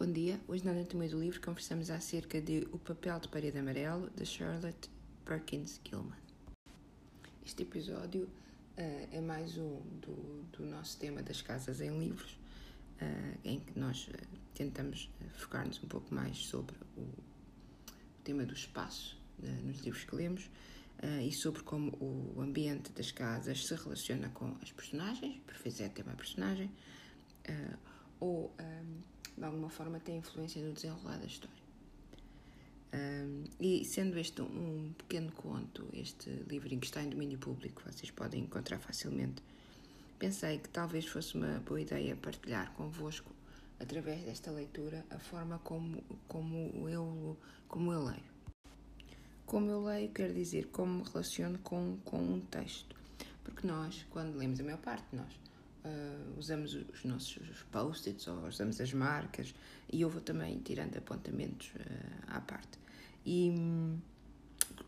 Bom dia. Hoje na Anatomia do Livro conversamos acerca de O Papel de Parede Amarelo, de Charlotte Perkins Gilman. Este episódio uh, é mais um do, do, nosso tema das casas em livros, uh, em que nós uh, tentamos focar-nos um pouco mais sobre o, o tema do espaço nos livros que lemos e sobre como o ambiente das casas se relaciona com as personagens, por vezes é tema personagem, ou um, de alguma forma tem influência no desenrolar da história. Um, e sendo este um pequeno conto, este livrinho que está em domínio público, vocês podem encontrar facilmente, pensei que talvez fosse uma boa ideia partilhar convosco, através desta leitura, a forma como, como, eu, como eu leio. Como eu leio, quer dizer como me relaciono com, com um texto. Porque nós, quando lemos, a maior parte nós, uh, usamos os nossos post-its ou usamos as marcas e eu vou também tirando apontamentos uh, à parte. E um,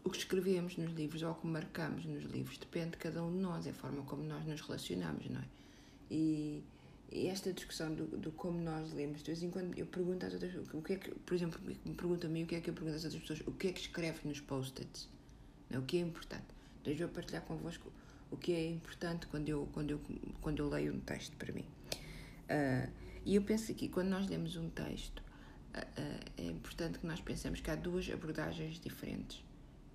o que escrevemos nos livros ou o que marcamos nos livros depende de cada um de nós, é a forma como nós nos relacionamos, não é? E, e esta discussão do, do, como nós lemos, de vez em quando eu pergunto às outras o que é que, por exemplo, me pergunta a mim o que é que eu pergunto às outras pessoas, o que é que nos post-its, é? o que é importante. Então eu vou partilhar convosco o que é importante quando eu, quando eu, quando eu leio um texto para mim. Uh, e eu penso que quando nós lemos um texto, uh, uh, é importante que nós pensemos que há duas abordagens diferentes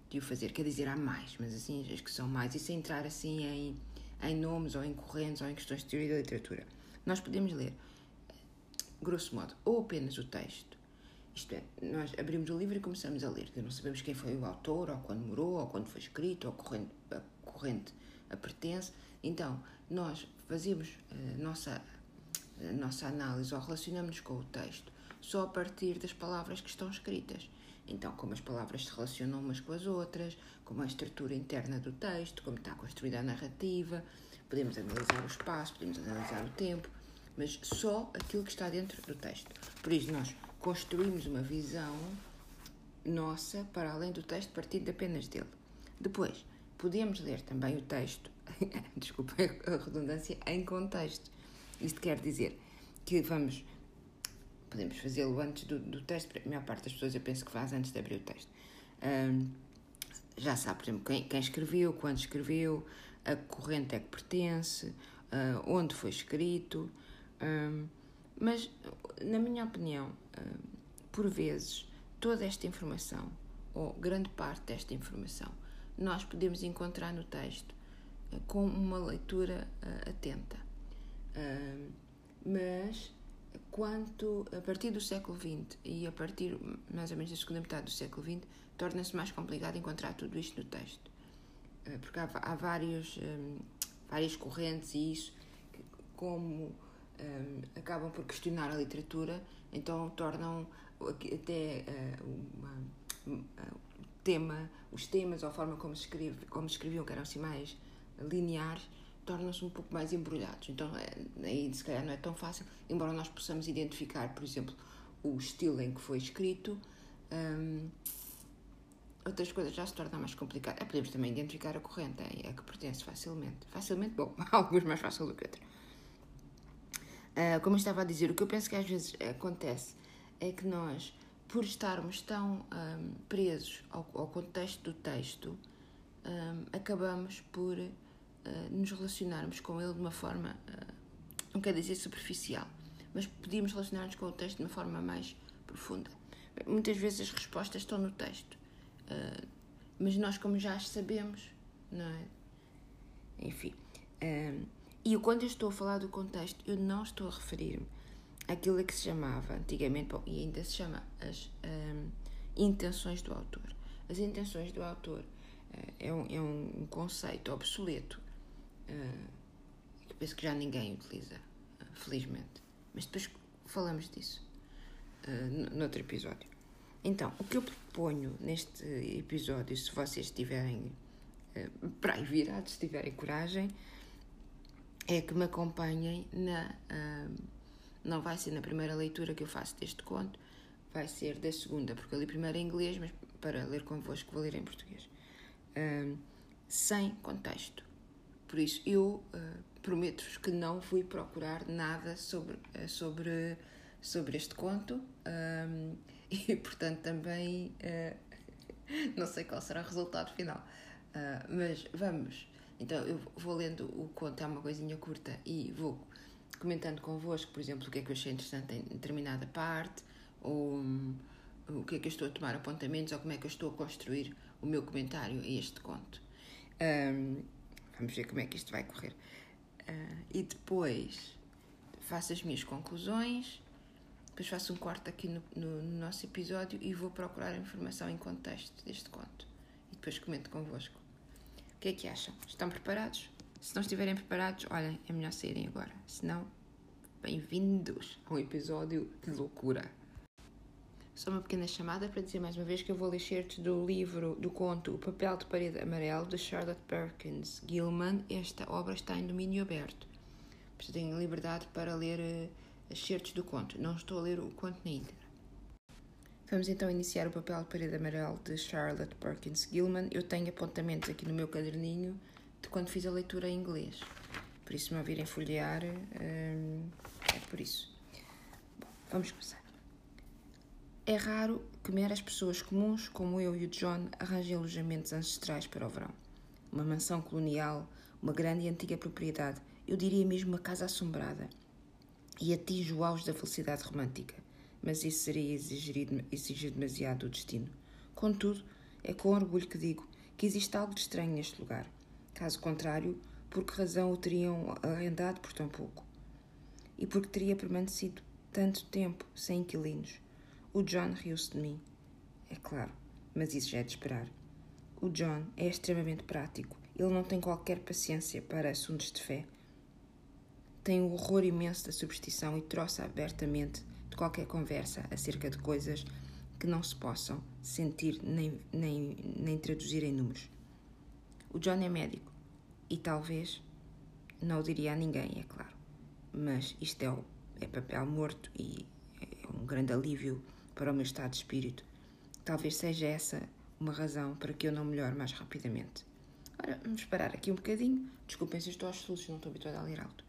de o fazer. Quer dizer, há mais, mas assim, as que são mais. E sem entrar assim em, em nomes ou em correntes ou em questões de teoria da literatura. Nós podemos ler, grosso modo, ou apenas o texto. Isto é, nós abrimos o livro e começamos a ler. Não sabemos quem foi o autor, ou quando morou, ou quando foi escrito, ou corrente, a corrente pertence. Então, nós fazemos a eh, nossa, a nossa análise ou relacionamos-nos com o texto só a partir das palavras que estão escritas. Então, como as palavras se relacionam umas com as outras, como a estrutura interna do texto, como está construída a narrativa, podemos analisar o espaço, podemos analisar o tempo, mas só aquilo que está dentro do texto. Por isso, nós construímos uma visão nossa para além do texto, partindo apenas dele. Depois, podemos ler também o texto, desculpa a redundância, em contexto. Isto quer dizer que vamos, podemos fazê-lo antes do, do texto, a maior parte das pessoas eu penso que faz antes de abrir o texto. Um, já sabe, por exemplo, quem, quem, escreveu, quando escreveu, a corrente é que pertence, uh, onde foi escrito, um, mas, na minha opinião, por vezes, toda esta informação, ou grande parte desta informação, nós podemos encontrar no texto uh, com uma leitura uh, atenta. Mas quanto a partir do século XX e a partir mais ou menos da segunda metade do século XX torna-se mais complicado encontrar tudo isto no texto porque há, há vários um, várias correntes e isso que, como um, acabam por questionar a literatura então tornam até uh, uma, tema, os temas ou a forma como, escreve, como escreviam, que eram assim mais lineares, tornam-se um pouco mais embrulhados. Então, é, aí se calhar não é tão fácil, embora nós possamos identificar, por exemplo, o estilo em que foi escrito, hum, outras coisas já se tornam mais complicadas. É, podemos também identificar a corrente, é que pertence facilmente. Facilmente, bom, alguns mais fácil do que outros. Uh, como eu estava a dizer, o que eu penso que às vezes acontece é que nós por estarmos tão um, presos ao, ao, contexto do texto, um, acabamos por uh, nos relacionarmos com ele de uma forma, uh, não quer dizer superficial, mas podíamos relacionar-nos com o texto de uma forma mais profunda. Muitas vezes as respostas estão no texto, uh, mas nós, como já as sabemos, não é? Enfim. Um, e quando eu estou a falar do contexto, eu não estou a referir-me aquilo que se chamava antigamente, bom, e ainda se chama, as um, intenções do autor. As intenções do autor uh, é, um, é um conceito obsoleto uh, que penso que já ninguém utiliza, uh, felizmente. Mas depois falamos disso uh, noutro episódio. Então, o que eu proponho neste episódio, se vocês tiverem para aí virados, se tiverem coragem, é que me acompanhem na. Não vai ser na primeira leitura que eu faço deste conto, vai ser da segunda, porque eu li primeiro em inglês, mas para ler convosco vou ler em português. Um, sem contexto. Por isso, eu uh, prometo-vos que não fui procurar nada sobre, uh, sobre, sobre este conto um, e, portanto, também uh, não sei qual será o resultado final. Uh, mas vamos. Então, eu vou lendo o conto, é uma coisinha curta, e vou comentando convosco, por exemplo, o que é que eu achei interessante em determinada parte, ou um, o que é que eu estou a tomar apontamentos, ou como é que eu estou a construir o meu comentário a este conto. Um, vamos ver como é que isto vai correr. Uh, e depois faço as minhas conclusões, depois faço um corte aqui no, no, no, nosso episódio e vou procurar informação em contexto deste conto. E depois comento convosco. O que é que acham? Estão preparados? Se não estiverem preparados, olhem, é melhor saírem agora. Se não, bem-vindos a um episódio de loucura. Só uma pequena chamada para dizer mais uma vez que eu vou ler certos do livro, do conto O Papel de Parede Amarelo, de Charlotte Perkins Gilman. Esta obra está em domínio aberto. Portanto, tenho liberdade para ler uh, certos do conto. Não estou a ler o conto na íntegra. Vamos então iniciar o Papel de Parede Amarelo de Charlotte Perkins Gilman. Eu tenho apontamentos aqui no meu caderninho de quando fiz a leitura em inglês. Por isso, me ouvirem folhear, hum, é por isso. Bom, vamos começar. É raro que meras pessoas comuns, como eu e o John, arranjem alojamentos ancestrais para o verão. Uma mansão colonial, uma grande e antiga propriedade, eu diria mesmo uma casa assombrada. E atinge o auge da felicidade romântica. Mas isso seria exigir, exigir demasiado o destino. Contudo, é com orgulho que digo que existe algo de estranho neste lugar. Caso contrário, por que razão o teriam arrendado por tão pouco? E por que teria permanecido tanto tempo sem inquilinos? O John riu-se de mim. É claro, mas isso já é de esperar. O John é extremamente prático. Ele não tem qualquer paciência para assuntos de fé. Tem um horror imenso da superstição e troça abertamente de qualquer conversa acerca de coisas que não se possam sentir nem, nem, nem traduzir em números. O John é médico e talvez não o diria a ninguém, é claro. Mas isto é, o, é papel morto e é um grande alívio para o meu estado de espírito. Talvez seja essa uma razão para que eu não melhore mais rapidamente. Ora, vamos parar aqui um bocadinho. Desculpem se estou aos soluços, não estou habituada a ler alto.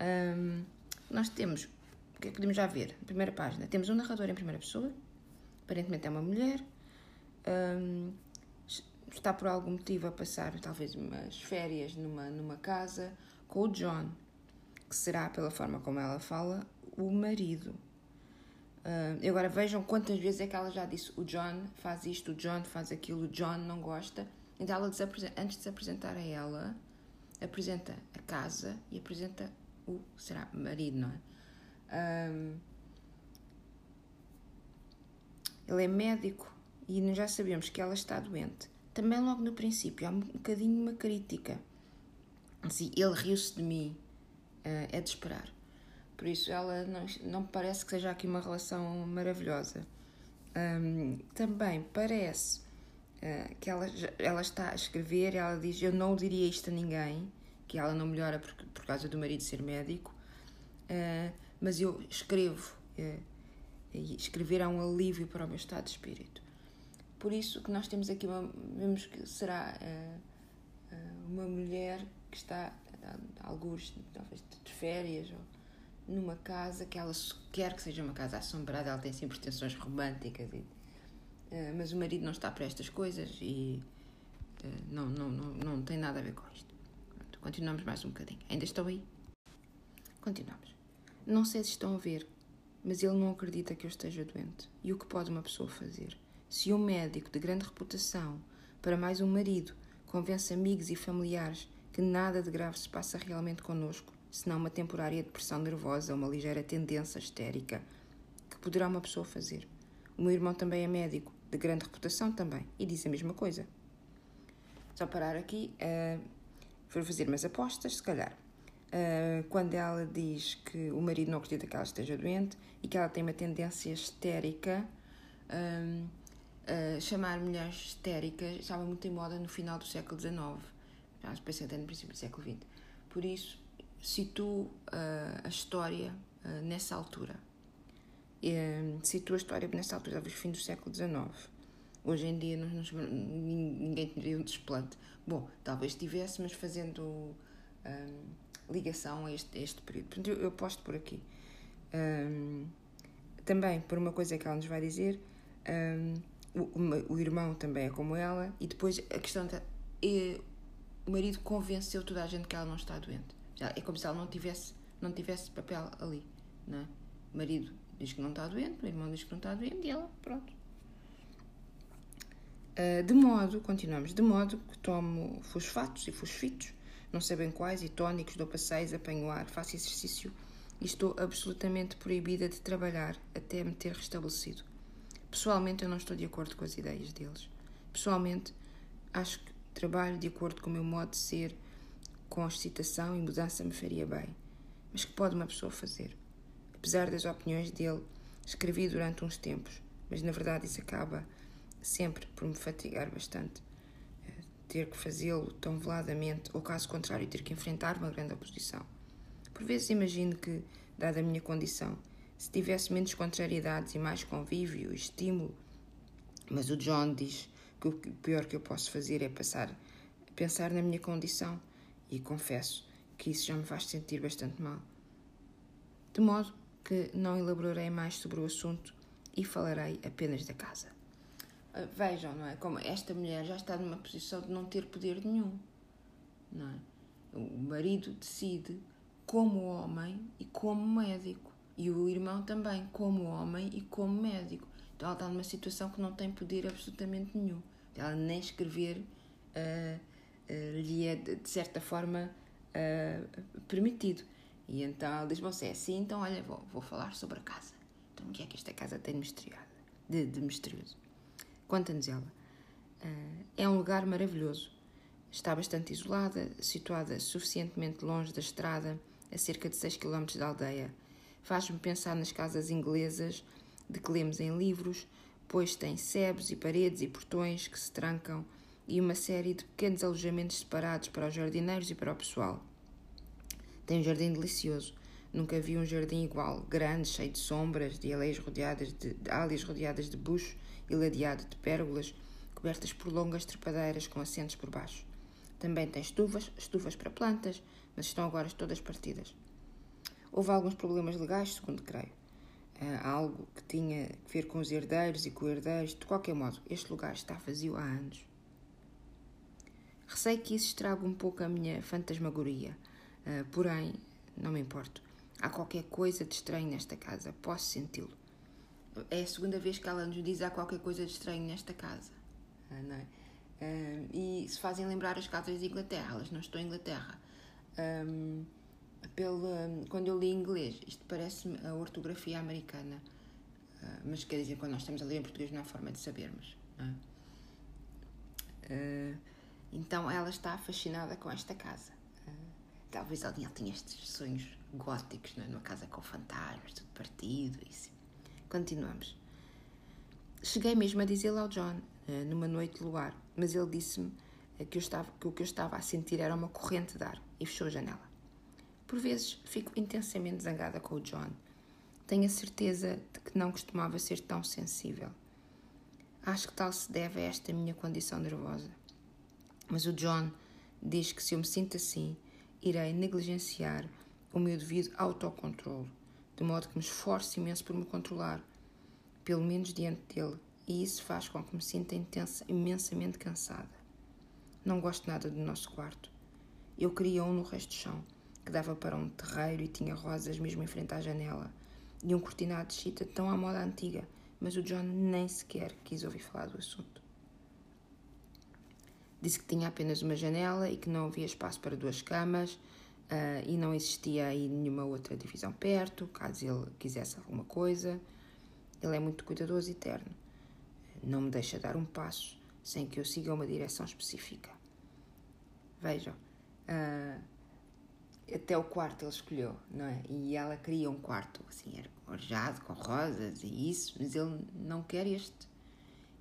Um, nós temos, o que é que podemos já ver? Na primeira página, temos um narrador em primeira pessoa, aparentemente é uma mulher, um, está por algum motivo a passar talvez umas férias numa, numa casa com o John, que será, pela forma como ela fala, o marido. Uh, agora vejam quantas vezes é que ela já disse o John faz isto, o John faz aquilo, o John não gosta. Então ela antes de se apresentar a ela, apresenta a casa e apresenta o será marido, não é? Um, ele é médico e já sabemos que ela está doente. Também logo no princípio há um bocadinho uma crítica. Assim, ele riu-se de mim, uh, é de esperar. Por isso ela não, não parece que seja aqui uma relação maravilhosa. Um, também parece uh, que ela, ela está a escrever, ela diz: Eu não diria isto a ninguém, que ela não melhora por, por causa do marido ser médico, uh, mas eu escrevo. Uh, escrever é um alívio para o meu estado de espírito. Por isso que nós temos aqui uma, vemos que será uma mulher que está alguns talvez de férias ou numa casa que ela quer que seja uma casa assombrada, ela tem sempre pretensões românticas, e, uh, mas o marido não está para estas coisas e uh, não, não, não, não tem nada a ver com isto. Pronto, continuamos mais um bocadinho. Ainda estão aí? Continuamos. Não sei se estão a ver, mas ele não acredita que eu esteja doente. E o que pode uma pessoa fazer? Se um médico de grande reputação, para mais um marido, convence amigos e familiares que nada de grave se passa realmente connosco, senão uma temporária depressão nervosa uma ligeira tendência histérica. Que poderá uma pessoa fazer? O meu irmão também é médico, de grande reputação também, e diz a mesma coisa. Só parar aqui, uh, vou fazer umas apostas, se calhar. Uh, quando ela diz que o marido não acredita que ela esteja doente e que ela tem uma tendência histérica, uh, chamar mulheres histéricas estava muito em moda no final do século XIX, já pensei até no princípio do século XX. Por isso, situo uh, a história uh, nessa altura. Uh, situo a história nessa altura, talvez fim do século XIX. Hoje em dia não, ninguém teria um desplante. Bom, talvez tivesse, mas fazendo um, ligação a este, a este período. Portanto, eu, eu posto por aqui. Um, também, por uma coisa que ela nos vai dizer, um, o, o, irmão também é como ela, e depois a questão da. É, o marido convenceu toda a gente que ela não está doente. É como se ela não tivesse, não tivesse papel ali. Não é? O marido diz que não está doente, o irmão diz que não está doente e ela, pronto. Uh, de modo, continuamos, de modo que tomo fosfatos e fosfitos, não sei bem quais, e tónicos, dou passeios, apanho ar, faço exercício e estou absolutamente proibida de trabalhar até me ter restabelecido. Pessoalmente, eu não estou de acordo com as ideias deles. Pessoalmente, acho que trabalho de acordo com o meu modo de ser, com excitação e mudança me faria bem. Mas que pode uma pessoa fazer? Apesar das opiniões dele, escrevi durante uns tempos, mas na verdade isso acaba sempre por me fatigar bastante. Eh, ter que fazê-lo tão veladamente, ou caso contrário, ter que enfrentar uma grande oposição. Por vezes imagino que, dada a minha condição, se tivesse menos contrariedades e mais convívio estímulo, mas o John diz que o pior que eu posso fazer é passar pensar na minha condição e confesso que isso já me faz sentir bastante mal. De modo que não elaborarei mais sobre o assunto e falarei apenas da casa. Ah, vejam, não é? Como esta mulher já está numa posição de não ter poder nenhum, não é? O marido decide como homem e como médico. E o irmão também, como homem e como médico. Então ela está numa situação que não tem poder absolutamente nenhum. Ela nem escrever uh, uh, lhe é, de, certa forma, uh, permitido. E então ela diz: Bom, se é assim, então olha, vou, vou falar sobre a casa. Então o que é que esta casa tem? De, de misterioso? Conta-nos ela. é um lugar maravilhoso. Está bastante isolada, situada suficientemente longe da estrada a cerca de 6 km da aldeia. Faz-me pensar nas casas inglesas de que lemos em livros, pois tem sebes e paredes e portões que se trancam e uma série de pequenos alojamentos separados para os jardineiros e para o pessoal. Tem um jardim delicioso. Nunca vi um jardim igual, grande, cheio de sombras, de aleias rodeadas de, de rodeadas de bucho e ladeado de pérgolas, cobertas por longas trepadeiras com assentos por baixo. Também tem estufas, estufas para plantas, mas estão agora todas partidas. Houve alguns problemas legais, segundo creio. Uh, algo que tinha que ver com os herdeiros e co-herdeiros. De qualquer modo, este lugar está vazio há anos. Receio que isso estrague um pouco a minha fantasmagoria, uh, porém, não me importo. Há qualquer coisa de estranho nesta casa, posso senti-lo. É a segunda vez que ela nos diz há qualquer coisa de estranho nesta casa. Uh, não é? E se fazem lembrar as casas de Inglaterra, elas não estão em Inglaterra um, pela, quando eu li inglês, isto parece-me a ortografia americana, uh, mas quer dizer, quando nós estamos a ler em português não há forma de sabermos. Uh, então ela está fascinada com esta casa. Uh, talvez alguém tenha estes sonhos góticos, não é? numa casa com fantasmas, tudo partido. Isso. Continuamos. Cheguei mesmo a dizê-lo ao John, numa noite de luar, mas ele disse-me que, que o que eu estava a sentir era uma corrente de ar e fechou a janela. Por vezes fico intensamente zangada com o John. Tenho a certeza de que não costumava ser tão sensível. Acho que tal se deve a esta minha condição nervosa. Mas o John diz que se eu me sinto assim, irei negligenciar o meu devido autocontrole, de modo que me esforço imenso por me controlar, pelo menos diante dele, e isso faz com que me sinta intensa, imensamente cansada. Não gosto nada do nosso quarto. Eu queria um no resto do chão, que dava para um terreiro e tinha rosas mesmo em frente à janela, e um cortinado de chita tão à moda antiga, mas o John nem sequer quis ouvir falar do assunto. Disse que tinha apenas uma janela e que não havia espaço para duas camas uh, e não existia aí nenhuma outra divisão perto, caso ele quisesse alguma coisa. Ele é muito cuidadoso e terno. Não me deixa dar um passo sem que eu siga uma direção específica. Vejam, uh, até o quarto ele escolheu, não é? E ela queria um quarto, assim, era com rosas e isso, mas ele não quer este.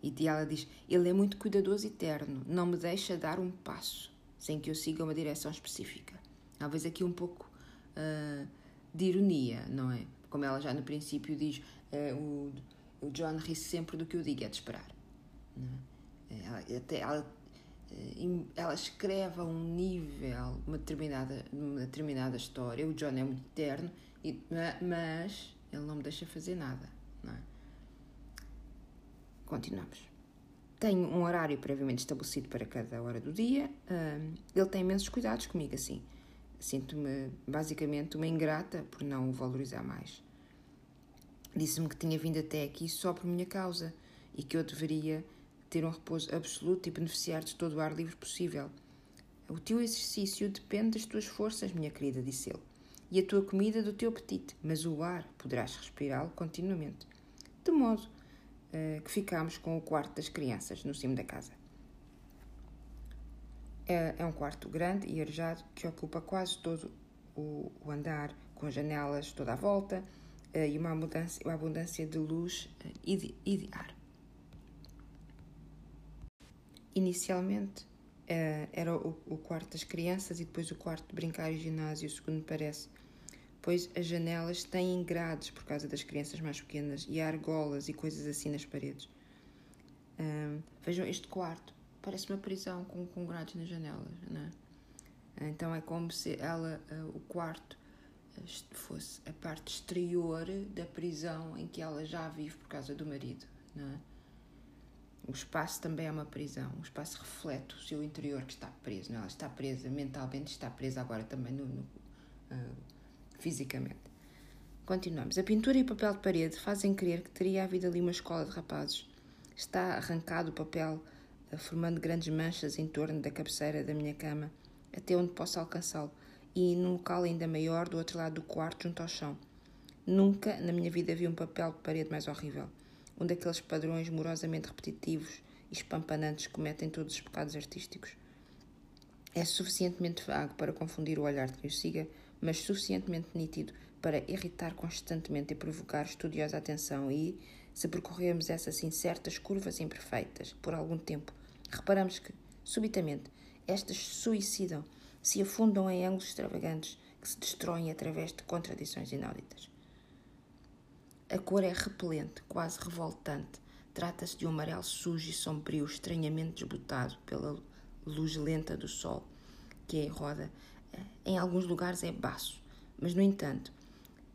E ela diz: Ele é muito cuidadoso e terno, não me deixa dar um passo sem que eu siga uma direção específica. Talvez aqui um pouco uh, de ironia, não é? Como ela já no princípio diz: uh, o, o John ri sempre do que eu digo, é de esperar. É? Ela, até, ela eh, ela escreve a um nível uma determinada, uma determinada história. O John é muito terno, mas ele não me deixa fazer nada. Não é? Continuamos. Tenho um horário previamente estabelecido para cada hora do dia. Ele tem imensos cuidados comigo, assim. Sinto-me basicamente uma ingrata por não o valorizar mais. Disse-me que tinha vindo até aqui só por minha causa e que eu deveria ter um repouso absoluto e beneficiar de todo o ar livre possível. O teu exercício depende das tuas forças, minha querida, disse ele, e a tua comida do teu apetite, mas o ar poderás respirá-lo continuamente. De modo uh, que ficámos com o quarto das crianças no cimo da casa. É, é um quarto grande e arejado que ocupa quase todo o, o andar, com janelas toda à volta uh, e uma abundância, uma abundância de luz uh, e, de, e de ar. Inicialmente uh, era o, o, quarto das crianças e depois o quarto de brincar e ginásio, segundo me parece, pois as janelas têm grades por causa das crianças mais pequenas e há argolas e coisas assim nas paredes. Vejam este quarto, parece uma prisão com, com grades nas janelas, não é? Então é como se ela, uh, o quarto, fosse a parte exterior da prisão em que ela já vive por causa do marido, não é? O espaço também é uma prisão. O espaço reflete o seu interior que está preso. Não? É? Ela está presa mentalmente, está presa agora também no, no uh, fisicamente. Continuamos. A pintura e o papel de parede fazem crer que teria havido ali uma escola de rapazes. Está arrancado o papel, uh, formando grandes manchas em torno da cabeceira da minha cama, até onde posso alcançá-lo, e num local ainda maior do outro lado do quarto, junto ao chão. Nunca na minha vida vi um papel de parede mais horrível um daqueles padrões morosamente repetitivos e espampanantes que cometem todos os pecados artísticos. É suficientemente vago para confundir o olhar de quem o siga, mas suficientemente nítido para irritar constantemente e provocar estudiosa atenção e, se percorrermos essas incertas curvas imperfeitas por algum tempo, reparamos que, subitamente, estas suicidam, se afundam em ângulos extravagantes que se destroem através de contradições inauditas. A cor é repelente, quase revoltante. Trata-se de um amarelo sujo e sombrio, estranhamente desbotado pela luz lenta do sol, que é roda. Em alguns lugares é baço, mas, no entanto,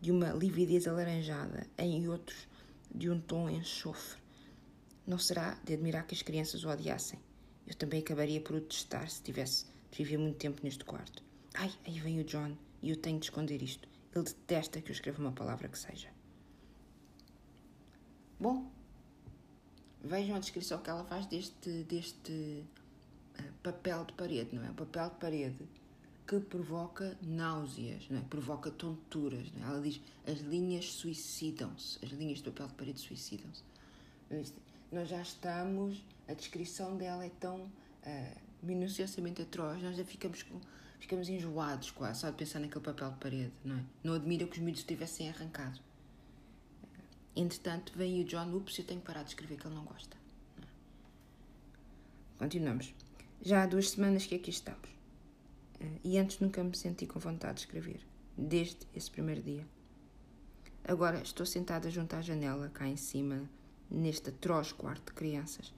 de uma lividez alaranjada, em outros, de um tom enxofre. Não será de admirar que as crianças o odiassem. Eu também acabaria por o detestar se tivesse de viver muito tempo neste quarto. Ai, aí vem o John e eu tenho de esconder isto. Ele detesta que eu escreva uma palavra que seja. Bom, vejam a descrição que ela faz deste, deste uh, papel de parede, não é? O papel de parede que provoca náuseas, não é? provoca tonturas. Não é? Ela diz as linhas suicidam-se, as linhas de papel de parede suicidam-se. Nós já estamos, a descrição dela é tão uh, minuciosamente atroz, nós já ficamos, com, ficamos enjoados quase só de pensar naquele papel de parede. Não, é? não admira que os miúdos tivessem arrancado. Entretanto, vem o John Ups e eu tenho que parar de escrever que ele não gosta. Continuamos. Já há duas semanas que aqui estamos. Eh, e antes nunca me senti com vontade de escrever. Desde esse primeiro dia. Agora estou sentada junto à janela, cá em cima, neste atroz quarto de crianças.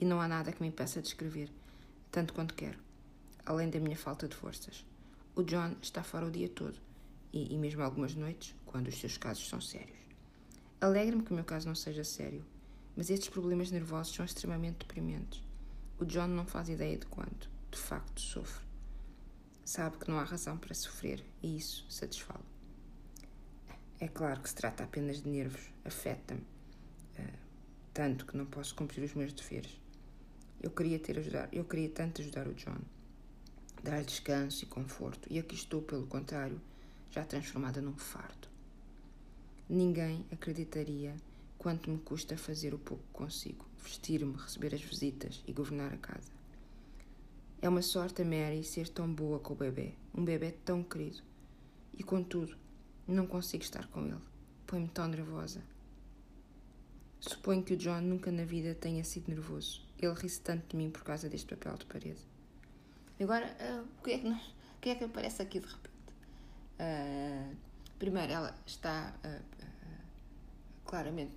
E não há nada que me impeça de escrever, tanto quanto quero. Além da minha falta de forças. O John está fora o dia todo. E, e mesmo algumas noites, quando os seus casos são sérios. Alegra-me que o meu caso não seja sério, mas estes problemas nervosos são extremamente deprimentes. O John não faz ideia de quanto, de facto, sofre. Sabe que não há razão para sofrer e isso satisfá-lo. É claro que se trata apenas de nervos, afeta-me, uh, tanto que não posso cumprir os meus deveres. Eu queria ter ajudar, eu queria tanto ajudar o John, dar descanso e conforto, e aqui estou, pelo contrário, já transformada num fardo. Ninguém acreditaria quanto me custa fazer o pouco que consigo, vestir-me, receber as visitas e governar a casa. É uma sorte a Mary ser tão boa com o bebê, um bebê tão querido. E contudo, não consigo estar com ele. Põe-me tão nervosa. Suponho que o John nunca na vida tenha sido nervoso. Ele ri-se tanto de mim por causa deste papel de parede. Agora, uh, o, que é que, o que é que aparece aqui de repente? Uh, primeiro, ela está uh, claramente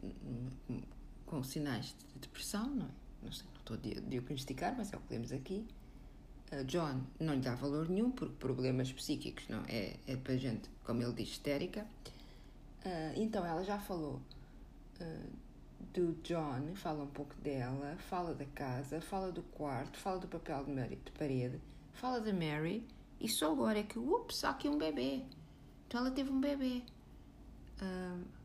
com sinais de depressão, não é? Não sei, não estou a diagnosticar, mas é o que lemos aqui. Uh, John não lhe dá valor nenhum, porque problemas psíquicos não é, é para gente, como ele diz, histérica. Uh, então ela já falou uh, do John, fala um pouco dela, fala da casa, fala do quarto, fala do papel de parede, fala da Mary e só agora é que, ups, há aqui um bebê. Então ela teve um bebê uh,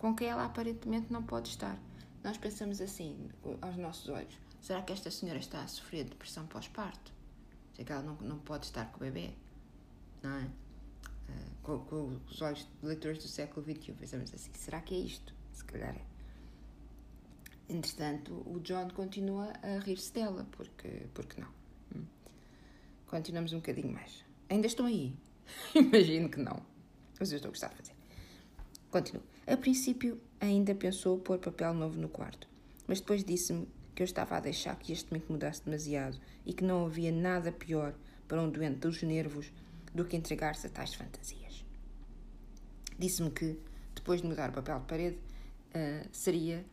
com quem ela aparentemente não pode estar. Nós pensamos assim, aos nossos olhos, será que esta senhora está a sofrer depressão pós-parto? Será que ela não, não pode estar com o bebê? Não é? Uh, com, com, os olhos de leitores do século XXI, pensamos assim, será que é isto? Se calhar é. Entretanto, o John continua a rir-se dela, porque, porque não. Hum. Continuamos um bocadinho mais. Ainda estão aí? Imagino que não. Mas eu estou a gostar de fazer. Continuo. A princípio, ainda pensou pôr papel novo no quarto, mas depois disse-me que eu estava a deixar que este me incomodasse demasiado e que não havia nada pior para um doente dos nervos do que entregar-se a tais fantasias. Disse-me que, depois de mudar o papel de parede, uh, seria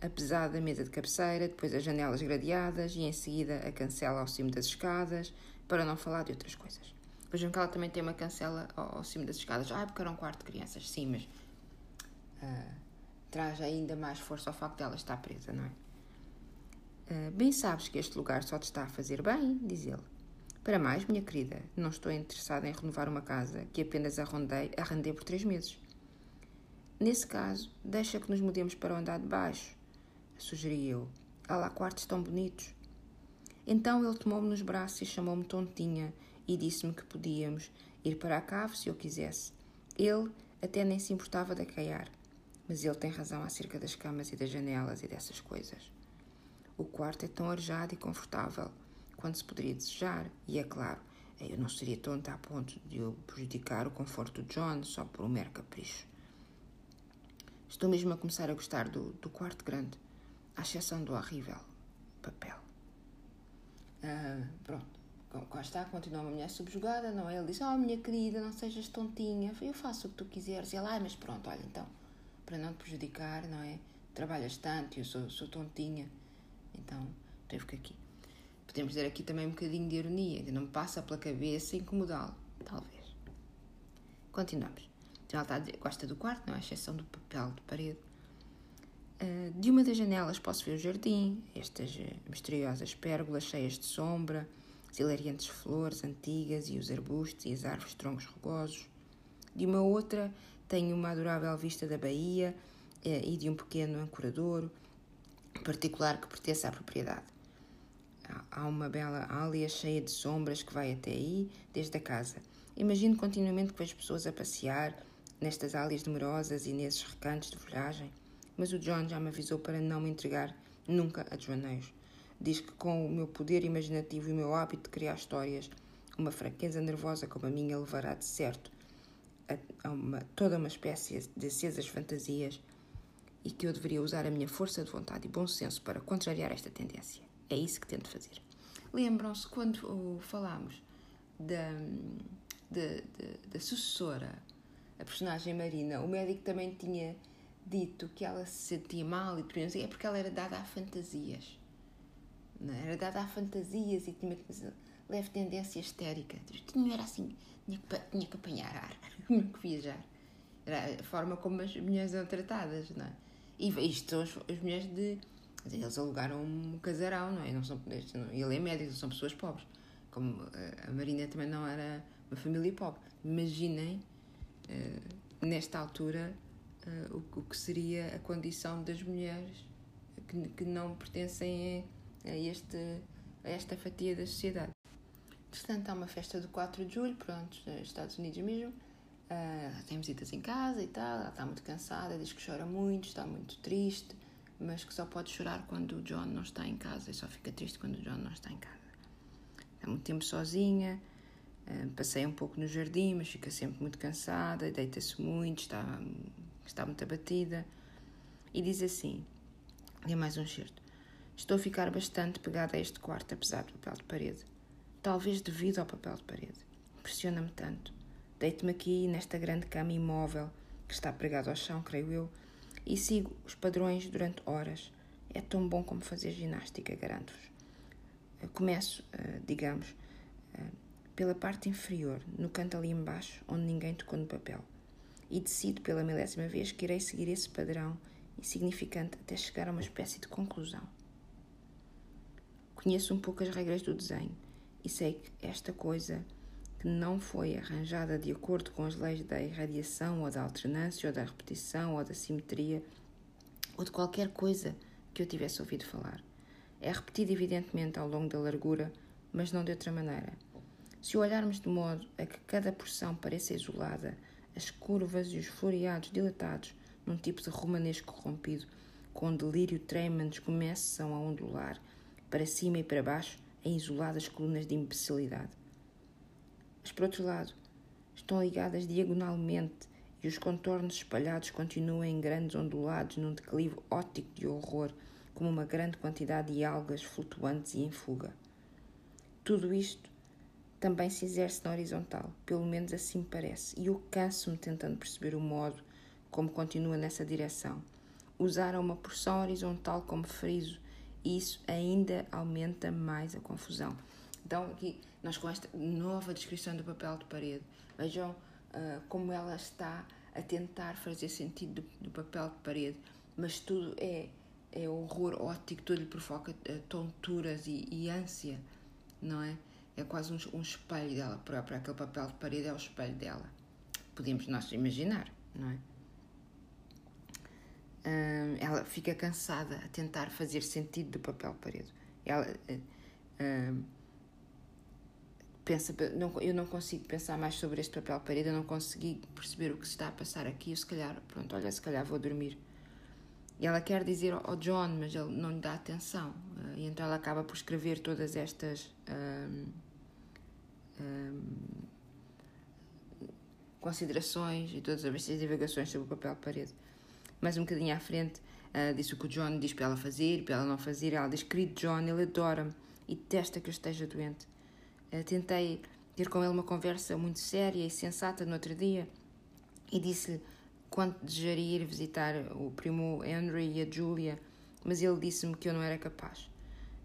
a pesada mesa de cabeceira, depois as janelas gradeadas e em seguida a cancela ao cimo das escadas, para não falar de outras coisas. Vejam que ela também tem uma cancela ao, ao cimo das escadas. Ah, porque era um quarto de crianças, sim, mas uh, traz ainda mais força ao facto dela estar presa, não é? Uh, bem sabes que este lugar só te está a fazer bem, diz ele. Para mais, minha querida, não estou interessada em renovar uma casa que apenas arrondei, arrendei por três meses. Nesse caso, deixa que nos mudemos para o andar de baixo, sugeri eu. Há lá quartos tão bonitos. Então ele tomou-me nos braços e chamou-me tontinha e disse-me que podíamos ir para a cave se eu quisesse. Ele até nem se importava de acaiar, mas ele tem razão acerca das camas e das janelas e dessas coisas. O quarto é tão arejado e confortável quanto se poderia desejar, e é claro, eu não seria tonta a ponto de eu prejudicar o conforto de John só por um mero capricho. Estou mesmo a começar a gostar do, do quarto grande, à exceção do horrível papel. Ah, pronto, cá está, continua uma mulher subjugada, não é? Ele diz: Oh, minha querida, não sejas tontinha, eu faço o que tu quiseres. E ela, ah, mas pronto, olha, então, para não te prejudicar, não é? Trabalhas tanto eu sou, sou tontinha, então teve que aqui. Podemos dizer aqui também um bocadinho de ironia, ainda não me passa pela cabeça incomodá-lo, talvez. Continuamos. Então ela está a gosta do quarto, não é? exceção do papel de parede. Uh, de uma das janelas posso ver o jardim, estas uh, misteriosas pérgolas cheias de sombra, as hilariantes flores antigas e os arbustos e as árvores troncos rugosos. De uma outra tenho uma adorável vista da baía uh, e de um pequeno ancoradouro particular que pertence à propriedade. Há uma bela ália cheia de sombras que vai até aí, desde a casa. Imagino continuamente que vejo pessoas a passear, nestas áreas numerosas e nesses recantos de folhagem, mas o John já me avisou para não me entregar nunca a desvaneios. Diz que com o meu poder imaginativo e o meu hábito de criar histórias, uma fraqueza nervosa como a minha levará de certo a, a uma, toda uma espécie de acesas fantasias e que eu deveria usar a minha força de vontade e bom senso para contrariar esta tendência. É isso que tento fazer. Lembram-se quando falámos da, da, sucessora a personagem Marina, o médico também tinha dito que ela se sentia mal e deprimiu é porque ela era dada a fantasias. Não, é? era dada a fantasias e tinha leve tendência histérica. Tinha, era assim, tinha que, tinha que apanhar ar, tinha que viajar. Era a forma como as mulheres eram tratadas, não é? E isto são as, mulheres de. Eles alugaram um casarão, não é? Não são, ele é médico, são pessoas pobres. Como a Marina também não era uma família pobre. Imaginem eh, nesta altura, uh, o, que seria a condição das mulheres que, que não pertencem a, este, a esta fatia da sociedade. Portanto, há uma festa do 4 de julho, pronto, nos Estados Unidos mesmo. Uh, tem visitas em casa e tal. Ela está muito cansada, diz que chora muito, está muito triste, mas que só pode chorar quando o John não está em casa e só fica triste quando o John não está em casa. Está muito tempo sozinha, Uh, passei um pouco no jardim, mas fica sempre muito cansada, deita-se muito, está, está muito abatida. E diz assim: é mais um certo. Estou a ficar bastante pegada a este quarto, apesar do papel de parede. Talvez devido ao papel de parede. Impressiona-me tanto. Deito-me aqui nesta grande cama imóvel que está pregado ao chão, creio eu, e sigo os padrões durante horas. É tão bom como fazer ginástica, garanto-vos. Começo, uh, digamos, uh, pela parte inferior, no canto ali embaixo, onde ninguém tocou no papel. e decido pela milésima vez que irei seguir esse padrão insignificante até chegar a uma espécie de conclusão. Conheço um pouco as regras do desenho e sei que esta coisa que não foi arranjada de acordo com as leis da irradiação ou da alternância ou da repetição ou da simetria ou de qualquer coisa que eu tivesse ouvido falar. É repetida evidentemente ao longo da largura, mas não de outra maneira. Se olharmos de modo a que cada porção pareça isolada, as curvas e os floreados dilatados num tipo de romanesco corrompido, com delírio tremens começam a ondular para cima e para baixo em isoladas colunas de imbecilidade. Mas, por outro lado, estão ligadas diagonalmente e os contornos espalhados continuam em grandes ondulados num declive óptico de horror, como uma grande quantidade de algas flutuantes e em fuga. Tudo isto também se exerce na horizontal, pelo menos assim parece, e eu canso-me tentando perceber o modo como continua nessa direção. Usar uma porção horizontal como friso, isso ainda aumenta mais a confusão. Então, aqui, nós com esta nova descrição do papel de parede, vejam uh, como ela está a tentar fazer sentido do, do, papel de parede, mas tudo é, é horror óptico, tudo lhe provoca uh, tonturas e, e ânsia, não é? é quase um, um espelho dela própria, aquele papel de parede é o espelho dela. Podemos nós imaginar, não é? Um, ela fica cansada a tentar fazer sentido do papel de parede. Ela um, pensa, não, eu não consigo pensar mais sobre este papel de parede, eu não consegui perceber o que se está a passar aqui. Eu, se calhar, pronto, olha, se calhar vou dormir. E ela quer dizer ao John, mas ele não lhe dá atenção. Uh, e então ela acaba por escrever todas estas. Um, considerações e todas as divagações sobre o papel de parede. Mais um bocadinho à frente, uh, disse o que o John diz para ela fazer, para ela não fazer. Ela diz: Querido John, ele adora-me e detesta que eu esteja doente. Uh, tentei ter com ele uma conversa muito séria e sensata no outro dia e disse-lhe quanto desejaria ir visitar o primo Henry e a Julia, mas ele disse-me que eu não era capaz,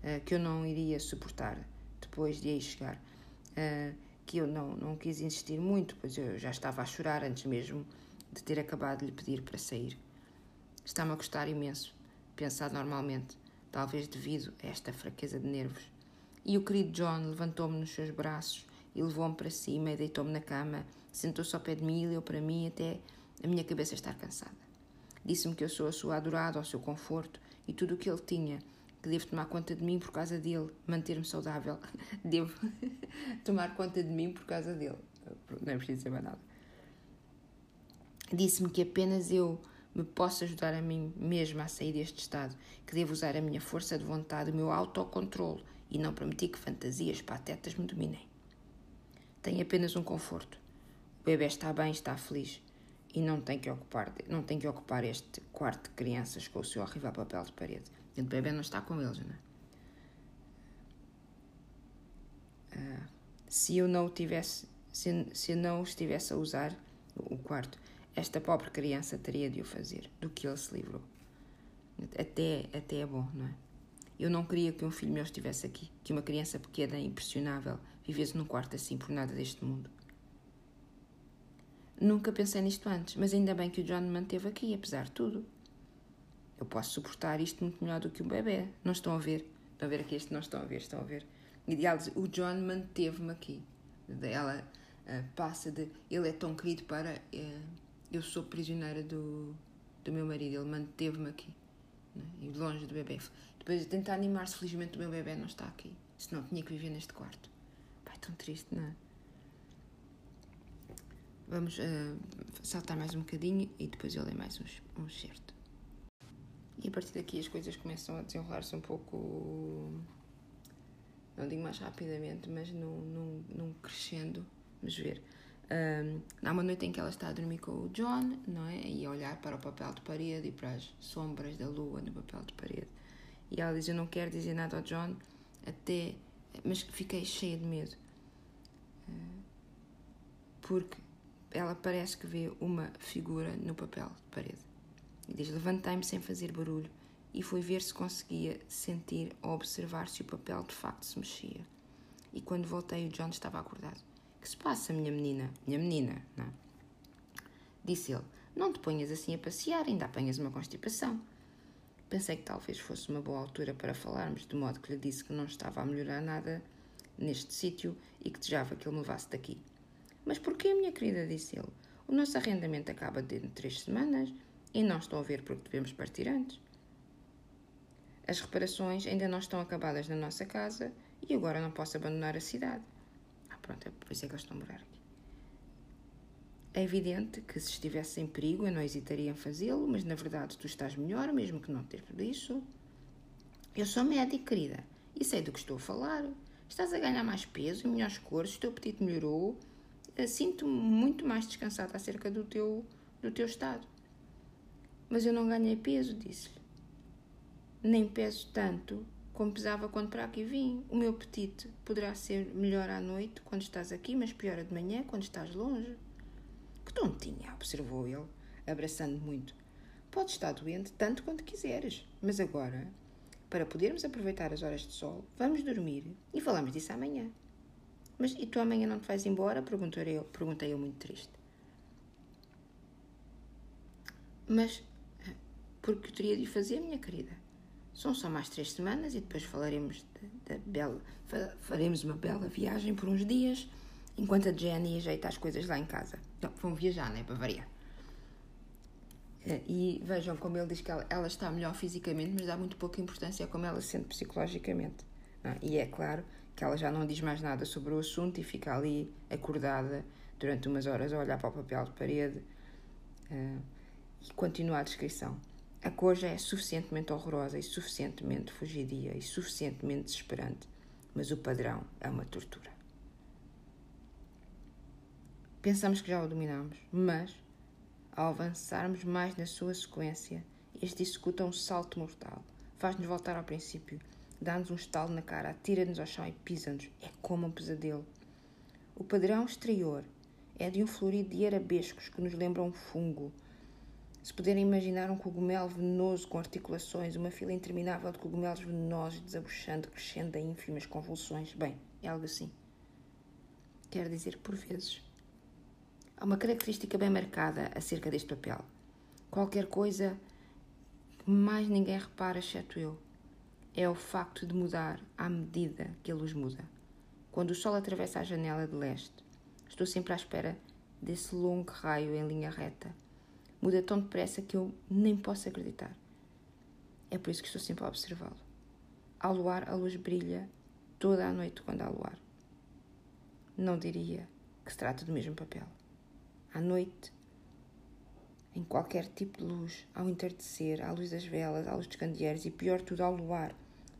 uh, que eu não iria suportar depois de aí chegar uh, que eu não, não quis insistir muito, pois eu já estava a chorar antes mesmo de ter acabado de lhe pedir para sair. Está-me a custar imenso, pensar normalmente, talvez devido a esta fraqueza de nervos. E o querido John levantou-me nos seus braços e levou-me para cima e deitou-me na cama, sentou-se ao pé de mim e leu para mim até a minha cabeça estar cansada. Disse-me que eu sou a sua adorada, ao seu conforto e tudo o que ele tinha que devo tomar conta de mim por causa dele, manter-me saudável. devo tomar conta de mim por causa dele. Não é preciso dizer mais nada. Disse-me que apenas eu me posso ajudar a mim mesma a sair deste estado, que devo usar a minha força de vontade, o meu autocontrole e não permitir que fantasias patetas me dominem. Tenho apenas um conforto. O bebê está bem, está feliz e não tem que ocupar, não tem que ocupar este quarto de crianças com o seu horrível papel de parede. O bebê não está com eles, né? Uh, se eu não tivesse, se, se eu não estivesse a usar o quarto, esta pobre criança teria de o fazer, do que ele se livrou. Até, até é bom, não é? Eu não queria que um filho meu estivesse aqui, que uma criança pequena e impressionável vivesse num quarto assim por nada deste mundo. Nunca pensei nisto antes, mas ainda bem que o John me manteve aqui, apesar de tudo. Eu posso suportar isto muito melhor do que um bebê. Não estão a ver? Estão a ver aqui? Este não estão a ver, estão a ver. Diz, o John manteve-me aqui. Ela uh, passa de ele é tão querido para uh, eu sou prisioneira do, do meu marido, ele manteve-me aqui. Né? E longe do bebê. Depois de tentar animar-se, felizmente o meu bebê não está aqui. Senão tinha que viver neste quarto. Pai, tão triste, não é? Vamos uh, saltar mais um bocadinho e depois eu leio mais uns, um certo. E a partir daqui as coisas começam a desenrolar-se um pouco, não digo mais rapidamente, mas num, num, num crescendo. Vamos ver. Um, há uma noite em que ela está a dormir com o John, não é? E a olhar para o papel de parede e para as sombras da lua no papel de parede. E ela diz: Eu não quero dizer nada ao John, até. Mas fiquei cheia de medo. Porque ela parece que vê uma figura no papel de parede. E diz: Levantei-me sem fazer barulho e fui ver se conseguia sentir ou observar se o papel de facto se mexia. E quando voltei, o John estava acordado. Que se passa, minha menina? Minha menina, não é? Disse ele: Não te ponhas assim a passear, ainda apanhas uma constipação. Pensei que talvez fosse uma boa altura para falarmos, de modo que lhe disse que não estava a melhorar nada neste sítio e que desejava que ele me levasse daqui. Mas porquê, minha querida? disse ele. O nosso arrendamento acaba dentro de três semanas e não estou a ver porque devemos partir antes. As reparações ainda não estão acabadas na nossa casa e agora não posso abandonar a cidade. Pronto, é por isso é que eles estão a morar aqui. É evidente que se estivesse em perigo eu não hesitaria em fazê-lo, mas na verdade tu estás melhor, mesmo que não tenhas isso. Eu sou médico, querida, e sei do que estou a falar. Estás a ganhar mais peso e melhores cores, o teu apetite melhorou. Sinto-me muito mais descansada acerca do teu, do teu estado. Mas eu não ganhei peso, disse-lhe. Nem peso tanto como pesava quando para aqui vim. O meu apetite poderá ser melhor à noite quando estás aqui, mas pior de manhã quando estás longe. Que tontinha, observou ele, abraçando muito. Podes estar doente tanto quanto quiseres, mas agora, para podermos aproveitar as horas de sol, vamos dormir e falamos disso amanhã. Mas e tu amanhã não te vais embora? Perguntei eu, perguntei eu muito triste. Mas porque teria de fazer, minha querida? São só mais três semanas e depois falaremos da bela, faremos uma bela viagem por uns dias, enquanto a Jenny ajeita as coisas lá em casa. Não, vão viajar, não é? Para variar. Eh, e vejam como ele diz que ela, ela, está melhor fisicamente, mas dá muito pouca importância a como ela se sente psicologicamente. Não? É? E é claro que ela já não diz mais nada sobre o assunto e fica ali acordada durante umas horas a olhar para o papel de parede uh, e continua a descrição. A cor já é suficientemente horrorosa e suficientemente fugidia e suficientemente desesperante, mas o padrão é uma tortura. Pensamos que já o dominamos, mas, ao avançarmos mais na sua sequência, este executa um salto mortal, faz-nos voltar ao princípio, dá-nos um estalo na cara, atira-nos ao chão e pisa-nos. É como um pesadelo. O padrão exterior é de um florido de arabescos que nos lembra um fungo, se puderem imaginar um cogumelo venenoso com articulações, uma fila interminável de cogumelos venenosos desabuchando, crescendo em ínfimas convulsões, bem, é algo assim. Quer dizer, por vezes. Há uma característica bem marcada acerca deste papel. Qualquer coisa que mais ninguém repara, exceto eu, é o facto de mudar à medida que a luz muda. Quando o sol atravessa a janela de leste, estou sempre à espera desse longo raio em linha reta muda tão depressa que eu nem posso acreditar. É por isso que estou sempre a observá-lo. Ao luar, a luz brilha toda a noite quando há luar. Não diria que se trata do mesmo papel. À noite, em qualquer tipo de luz, ao entardecer, à luz das velas, à luz dos candeeiros e, pior tudo, ao luar,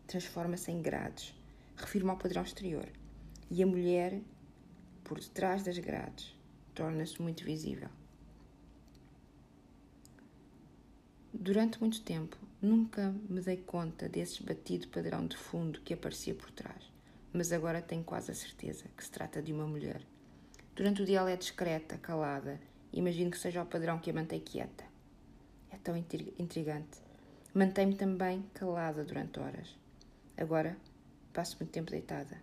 transforma-se em grades. Refiro-me ao padrão exterior. E a mulher, por detrás das grades, torna-se muito visível. Durante muito tempo, nunca me dei conta desse batido padrão de fundo que aparecia por trás, mas agora tenho quase a certeza que se trata de uma mulher. Durante o dia ela é discreta, calada, imagino que seja o padrão que a mantém quieta. É tão intrigante. Mantém-me também calada durante horas. Agora passo muito tempo deitada.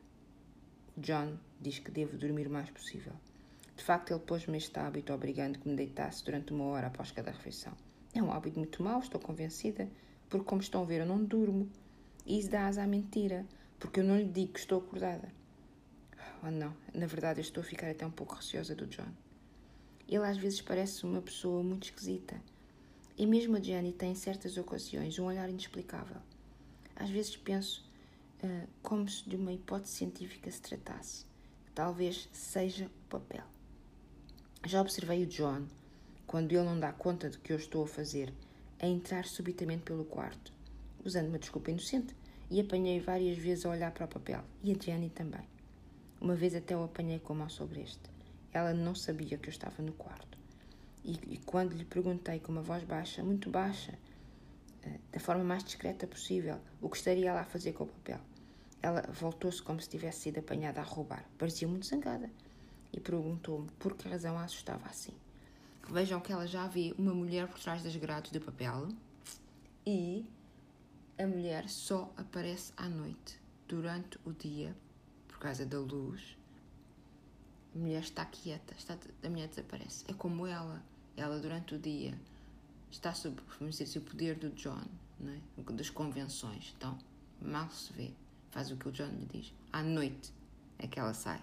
John diz que devo dormir o mais possível. De facto, ele pôs-me este hábito, obrigando que me deitasse durante uma hora após cada refeição. É um hábito muito mau, estou convencida, porque, como estão a ver, eu não durmo. E isso dá asa à mentira, porque eu não lhe digo que estou acordada. Oh, não, na verdade, eu estou a ficar até um pouco receosa do John. Ele às vezes parece uma pessoa muito esquisita. E mesmo a Jenny tem, em certas ocasiões, um olhar inexplicável. Às vezes penso uh, como se de uma hipótese científica se tratasse. Talvez seja o papel. Já observei o John quando ele não dá conta do que eu estou a fazer, a entrar subitamente pelo quarto, usando uma desculpa inocente, e apanhei várias vezes a olhar para o papel, e a Jenny também. Uma vez até o apanhei com a mão sobre este. Ela não sabia que eu estava no quarto. E, e quando lhe perguntei com uma voz baixa, muito baixa, eh, da forma mais discreta possível, o que estaria lá a fazer com o papel, ela voltou-se como se tivesse sido apanhada a roubar. Parecia muito zangada e perguntou-me por que razão a assustava assim. Vejam que ela já vê uma mulher por trás das grades de papel e a mulher só aparece à noite. Durante o dia, por causa da luz, a mulher está quieta, está, a mulher desaparece. É como ela. ela durante o dia está sob, dizer o poder do John, é? das convenções. Então, mal se vê, faz o que o John lhe diz. À noite é que ela sai.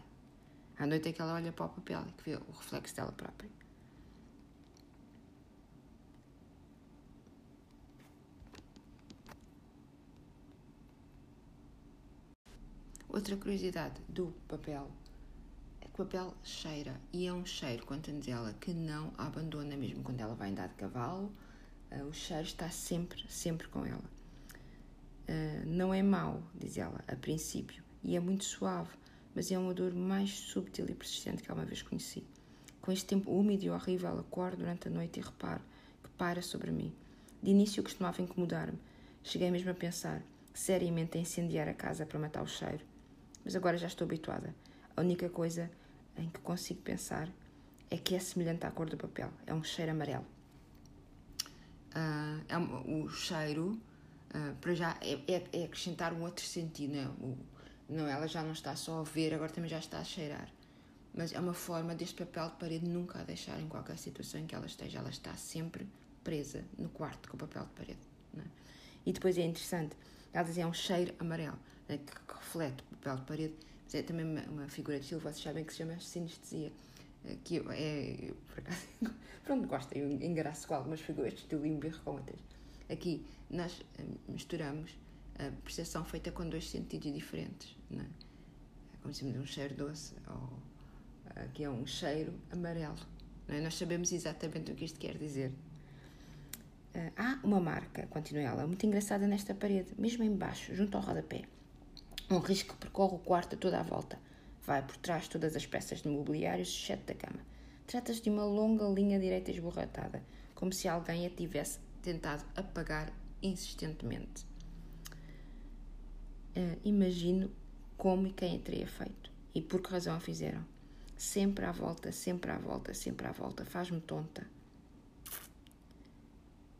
À noite é que ela olha para o papel e que vê o reflexo dela própria. Outra curiosidade do papel é que o papel cheira e é um cheiro, conta-nos ela, que não a abandona mesmo quando ela vai andar de cavalo. Uh, o cheiro está sempre, sempre com ela. Uh, não é mau, diz ela, a princípio, e é muito suave, mas é um odor mais subtil e persistente que alguma vez conheci. Com este tempo úmido e horrível, acordo durante a noite e reparo que para sobre mim. De início costumava incomodar-me. Cheguei mesmo a pensar seriamente em incendiar a casa para matar o cheiro mas agora já estou habituada. A única coisa em que consigo pensar é que é semelhante à cor do papel. É um cheiro amarelo. Uh, é um, o cheiro, uh, para já, é, é, é, acrescentar um outro sentido. É? o, não, ela já não está só a ver, agora também já está a cheirar. Mas é uma forma deste papel de parede nunca a deixar em qualquer situação em que ela esteja. Ela está sempre presa no quarto com o papel de parede. É? E depois é interessante, ela diz é um cheiro amarelo né, que reflete o papel de parede, mas é também uma, uma figura de estilo, vocês sabem que se chama sinestesia, eh, que é, por acaso, pronto, gosto, eu engraço com algumas figuras de estilo e me com outras. Aqui nós eh, misturamos a percepção feita com dois sentidos diferentes, não é? como se fosse um cheiro doce, ou aqui é um cheiro amarelo. É? Nós sabemos exatamente o que isto quer dizer. Uh, há uma marca, continua ela, muito engraçada nesta parede, mesmo embaixo, junto ao rodapé. Um risco que percorre o quarto toda a volta. Vai por trás todas as peças de mobiliário, exceto da cama. Trata-se de uma longa linha direita esborratada, como se alguém a tivesse tentado apagar insistentemente. Uh, imagino como e quem a teria feito e por que razão a fizeram. Sempre à volta, sempre à volta, sempre à volta. Faz-me tonta.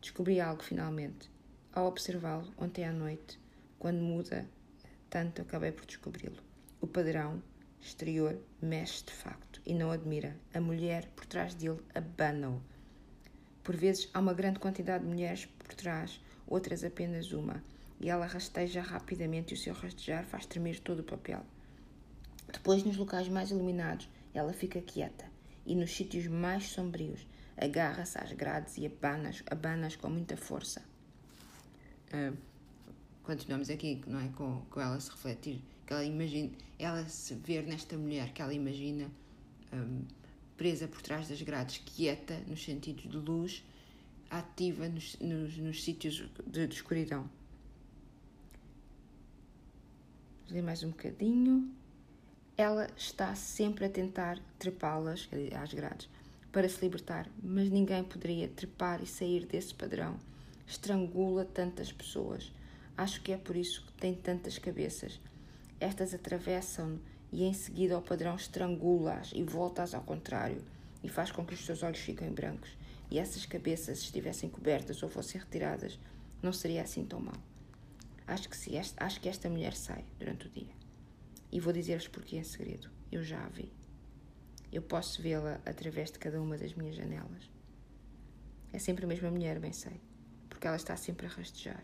Descobri algo finalmente. Ao observá-lo ontem à noite, quando muda tanto acabei por descobri-lo. O padrão exterior mexe de facto e não admira. A mulher por trás dele abana-o. Por vezes há uma grande quantidade de mulheres por trás, outras apenas uma, e ela rasteja rapidamente e o seu rastejar faz tremer todo o papel. Depois, nos locais mais iluminados, ela fica quieta e nos sítios mais sombrios agarra-se às grades e abana-as abana com muita força. Uh, continuamos aqui, não é? Com, com ela se refletir, que ela imagina, ela se ver nesta mulher que ela imagina um, presa por trás das grades, quieta nos sentidos de luz, ativa nos, nos, nos sítios de, de escuridão. Vamos ler mais um bocadinho. Ela está sempre a tentar trepá-las, às grades, para se libertar, mas ninguém poderia trepar e sair desse padrão. Estrangula tantas pessoas Acho que é por isso que tem tantas cabeças. Estas atravessam-no e em seguida o padrão estrangula-as e volta-as ao contrário e faz com que os seus olhos fiquem brancos e essas cabeças estivessem cobertas ou fossem retiradas, não seria assim tão mal. Acho que, se esta, acho que esta mulher sai durante o dia. E vou dizer-vos porquê em segredo. Eu já a vi. Eu posso vê-la através de cada uma das minhas janelas. É sempre a mesma mulher, bem sei, porque ela está sempre a rastejar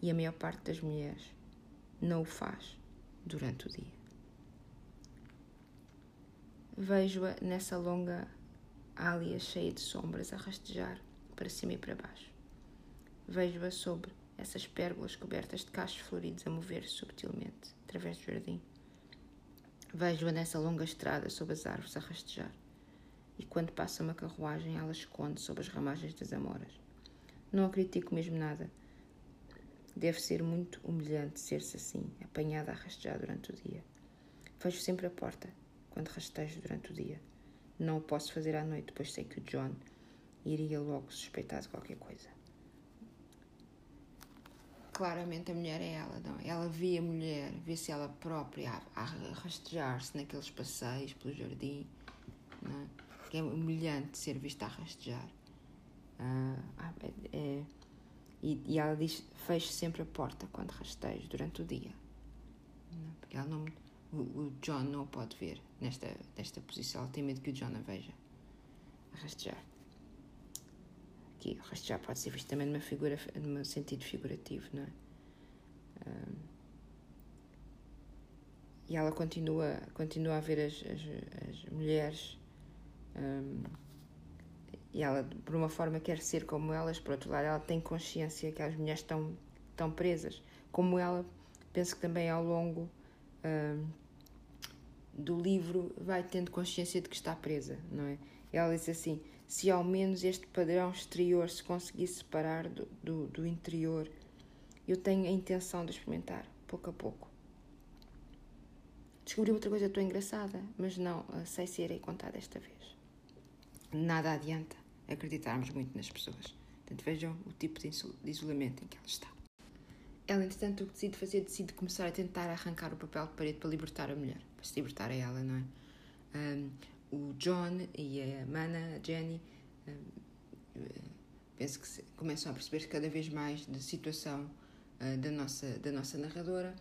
e a maior parte das mulheres não o faz durante o dia. Vejo-a nessa longa ália cheia de sombras a rastejar para cima e para baixo. Vejo-a sobre essas pérgolas cobertas de cachos floridos a mover-se subtilmente através do jardim. Vejo-a nessa longa estrada sob as árvores a rastejar. E quando passa uma carruagem, ela esconde sob as ramagens das amoras. Não a critico mesmo nada, Deve ser muito humilhante ser-se assim, apanhada a rastejar durante o dia. Fecho sempre a porta quando rastejo durante o dia. Não o posso fazer à noite, pois sei que o John iria logo suspeitar de qualquer coisa. Claramente a mulher é ela, não? É? Ela vê a mulher, vê-se ela própria a, a rastejar-se naqueles passeios pelo jardim, não é? Que é humilhante ser vista a rastejar. Ah, é, é e, e ela diz: feche sempre a porta quando rastejo durante o dia. Porque ela não, o, o John não o pode ver nesta, nesta posição. Ela tem medo que o John a veja a rastejar. Que rastejar pode ser visto também numa figura, num sentido figurativo, não é? Um, e ela continua, continua a ver as, as, as mulheres um, e ela, por uma forma, quer ser como elas, por outro lado, ela tem consciência que as mulheres estão, estão presas. Como ela, penso que também ao longo um, do livro vai tendo consciência de que está presa, não é? Ela diz assim: se ao menos este padrão exterior se conseguisse separar do, do, do interior, eu tenho a intenção de experimentar, pouco a pouco. Descobri outra coisa tão engraçada, mas não sei se irei contar desta vez. Nada adianta acreditarmos muito nas pessoas. Portanto, vejam o tipo de isolamento em que ela está. Ela, entretanto, o que decide fazer, decide começar a tentar arrancar o papel de parede para libertar a mulher, para se libertar a ela, não é? Um, o John e a Mana, a Jenny, um, penso que começam a perceber cada vez mais da situação uh, da, nossa, da nossa narradora.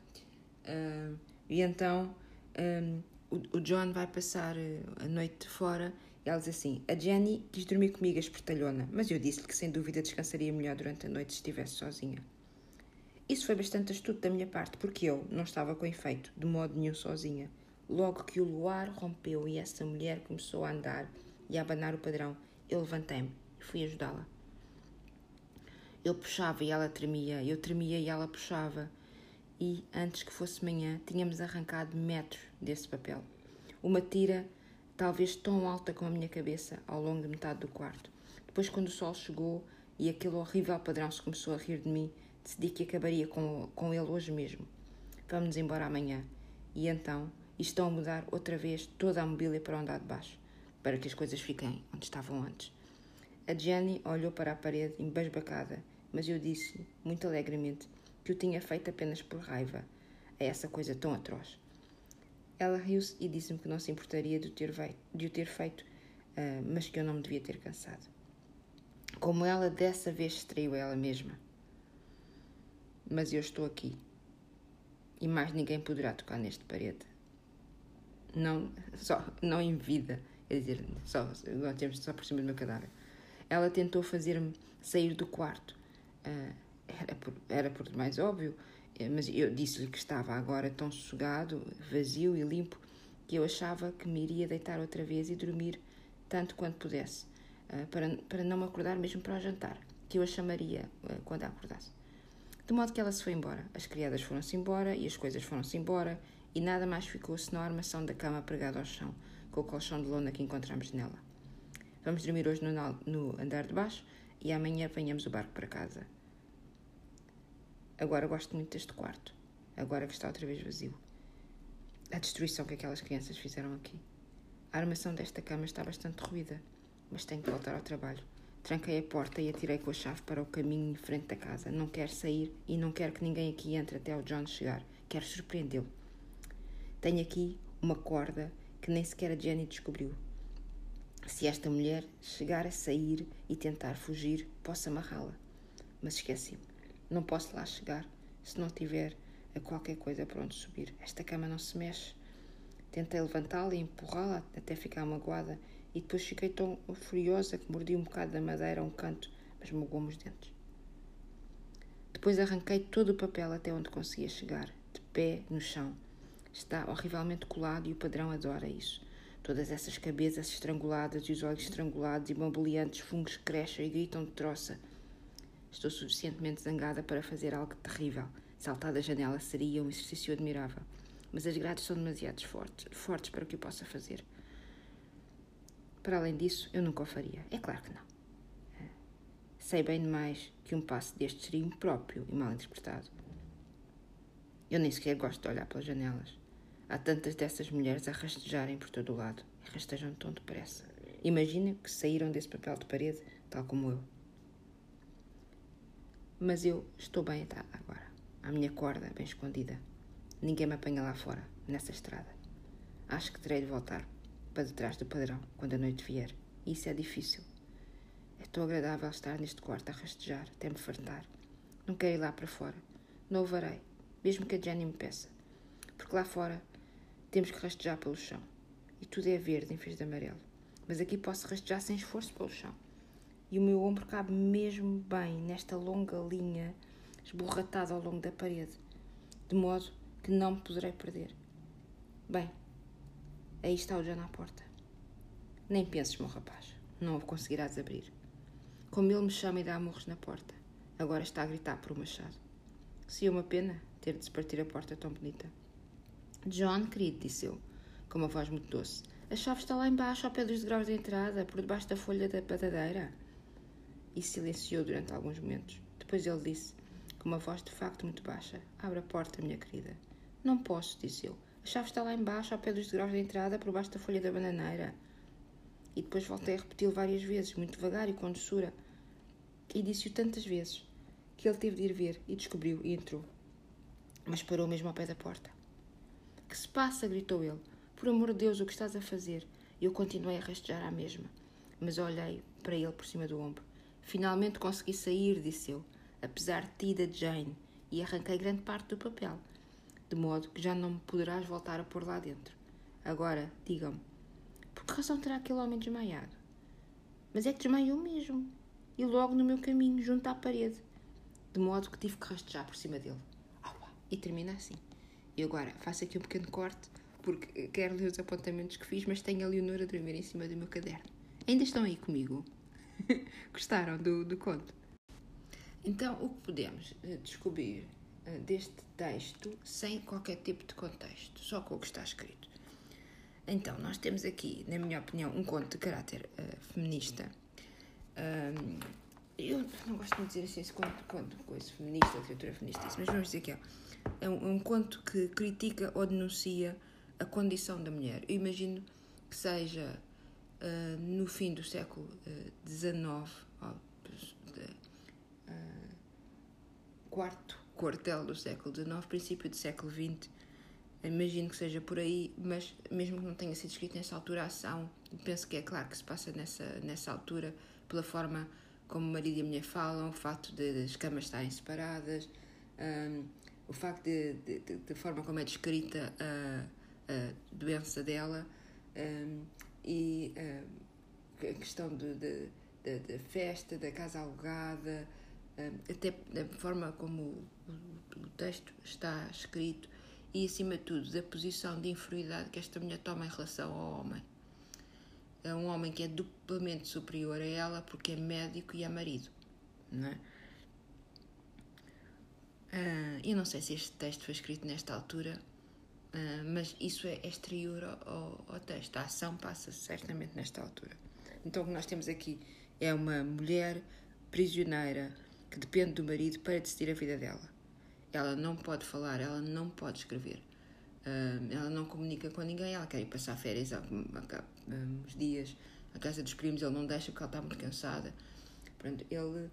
Uh, e então um, o, John vai passar a noite fora e ela diz assim: A Jenny quis dormir comigo a espertalhona, mas eu disse-lhe que sem dúvida descansaria melhor durante a noite se estivesse sozinha. Isso foi bastante astuto da minha parte, porque eu não estava com efeito, de modo nenhum sozinha. Logo que o luar rompeu e essa mulher começou a andar e a abanar o padrão, eu levantei-me e fui ajudá-la. Ele puxava e ela tremia, eu tremia e ela puxava. E, antes que fosse manhã, tínhamos arrancado metros desse papel. Uma tira, talvez tão alta como a minha cabeça, ao longo de metade do quarto. Depois, quando o sol chegou e aquele horrível padrão se começou a rir de mim, decidi que acabaria com, com ele hoje mesmo. Vamos embora amanhã. E então, e estão a mudar outra vez toda a mobília para o andar de baixo, para que as coisas fiquem onde estavam antes. A Jenny olhou para a parede embasbacada, mas eu disse, muito alegremente, que o tinha feito apenas por raiva a essa coisa tão atroz. Ela riu-se e disse-me que não se importaria de o ter, de o ter feito, uh, mas que eu não me devia ter cansado. Como ela dessa vez se traiu ela mesma. Mas eu estou aqui. E mais ninguém poderá tocar neste parede não, só, não em vida, quer dizer, só, só por cima do meu cadáver. Ela tentou fazer-me sair do quarto. Uh, era, por, era por mais óbvio, eh, mas eu disse-lhe que estava agora tão sossegado, vazio e limpo, que eu achava que me iria deitar outra vez e dormir tanto quanto pudesse, uh, para, para não me acordar mesmo para o jantar, que eu a chamaria uh, quando a acordasse. De modo que ela se foi embora. As criadas foram-se embora e as coisas foram-se embora e nada mais ficou senão a armação da cama pregada ao chão, com o colchão de lona que encontramos nela. Vamos dormir hoje no, no andar de baixo e amanhã apanhamos o barco para casa. Agora gosto muito deste quarto, agora que está outra vez vazio. A destruição que aquelas crianças fizeram aqui. A armação desta cama está bastante ruída, mas tenho que voltar ao trabalho. Tranquei a porta e atirei com a chave para o caminho em frente da casa. Não quero sair e não quero que ninguém aqui entre até o John chegar. Quero surpreendê-lo. Tenho aqui uma corda que nem sequer a Jenny descobriu. Se esta mulher chegar a sair e tentar fugir, posso amarrá-la. Mas esqueci-me. Não posso lá chegar se não tiver a qualquer coisa para onde subir. Esta cama não se mexe. Tentei levantá-la e empurrá-la até ficar magoada e depois fiquei tão furiosa que mordi um bocado da madeira a um canto, mas magoou-me os dentes. Depois arranquei todo o papel até onde conseguia chegar, de pé no chão Está horrivelmente colado e o padrão adora isso. Todas essas cabeças estranguladas e os olhos estrangulados e bamboleantes fungos crescem e gritam de troça. Estou suficientemente zangada para fazer algo terrível. Saltar da janela seria um exercício admirável. Mas as grades são demasiado fortes, fortes para que eu possa fazer. Para além disso, eu nunca o faria. É claro que não. Sei bem demais que um passo deste seria impróprio e mal interpretado. Eu nem sequer gosto de olhar pelas janelas. Há tantas dessas mulheres a rastejarem por todo o lado e rastejam tão depressa. Imaginem que saíram desse papel de parede, tal como eu. Mas eu estou bem atada agora. A minha corda bem escondida. Ninguém me apanha lá fora, nessa estrada. Acho que terei de voltar para detrás do padrão quando a noite vier. Isso é difícil. É tão agradável estar neste quarto a rastejar, até me fartar. Não quero ir lá para fora. Não o farei, mesmo que a Jenny me peça. Porque lá fora temos que rastejar pelo chão. E tudo é verde em vez de amarelo. Mas aqui posso rastejar sem esforço pelo chão. e o meu ombro cabe mesmo bem nesta longa linha esborratada ao longo da parede, de modo que não me poderei perder. Bem, aí está o John à porta. Nem penses, meu rapaz, não o conseguirás abrir. Como ele me chama e dá murros na porta, agora está a gritar por um machado. Seria uma pena ter de se partir a porta tão bonita. John, querido, disse eu, com uma voz muito doce, a chave está lá embaixo, ao pé dos degraus de entrada, por debaixo da folha da batadeira. E silenciou durante alguns momentos. Depois ele disse, com uma voz de facto muito baixa: Abre a porta, minha querida. Não posso, disse eu. A chave está lá embaixo, ao pé dos degraus de entrada, por baixo da folha da bananeira. E depois voltei a repeti-lo várias vezes, muito devagar e com doçura. E disse-o tantas vezes que ele teve de ir ver e descobriu e entrou. Mas parou mesmo ao pé da porta. Que se passa? gritou ele. Por amor de Deus, o que estás a fazer? Eu continuei a rastejar à mesma, mas olhei para ele por cima do ombro. Finalmente consegui sair, disse eu, apesar de ti e da Jane, e arranquei grande parte do papel, de modo que já não me poderás voltar a pôr lá dentro. Agora, digam-me, por que razão terá aquele homem desmaiado? Mas é que desmaiou mesmo, e logo no meu caminho, junto à parede, de modo que tive que rastejar por cima dele. E termina assim. E agora faço aqui um pequeno corte porque quero ler os apontamentos que fiz, mas tenho a Leonor a dormir em cima do meu caderno. Ainda estão aí comigo? Gostaram do, do conto? Então, o que podemos eh, descobrir eh, deste texto sem qualquer tipo de contexto, só com o que está escrito? Então, nós temos aqui, na minha opinião, um conto de caráter uh, feminista. Um, eu não gosto de dizer assim esse conto, conto coisa feminista, literatura feminista, mas vamos dizer que é, é um, um conto que critica ou denuncia a condição da mulher. Eu imagino que seja uh, no fim do século XIX, uh, uh, quarto quartel do século XIX, princípio do século XX. Imagino que seja por aí, mas mesmo que não tenha sido escrito nessa altura, a ação, penso que é claro que se passa nessa, nessa altura, pela forma como o marido e a mulher falam, o facto de, as camas estarem separadas, um, o facto de, de, de, de, forma como é descrita a a doença dela um, e um, a questão da festa, da casa alugada, um, até da forma como o, o, texto está escrito e, acima de tudo, da posição de inferioridade que esta mulher toma em relação ao homem. É um homem que é duplamente superior a ela porque é médico e é marido, não é? Uh, eu não sei se este texto foi escrito nesta altura, Uh, mas isso é exterior ao, ao texto. A ação passa certamente nesta altura. Então, o que nós temos aqui é uma mulher prisioneira que depende do marido para decidir a vida dela. Ela não pode falar, ela não pode escrever, uh, ela não comunica com ninguém, ela quer ir passar férias há, uns dias à casa dos primos, ele não deixa porque ela está muito cansada. Portanto, ele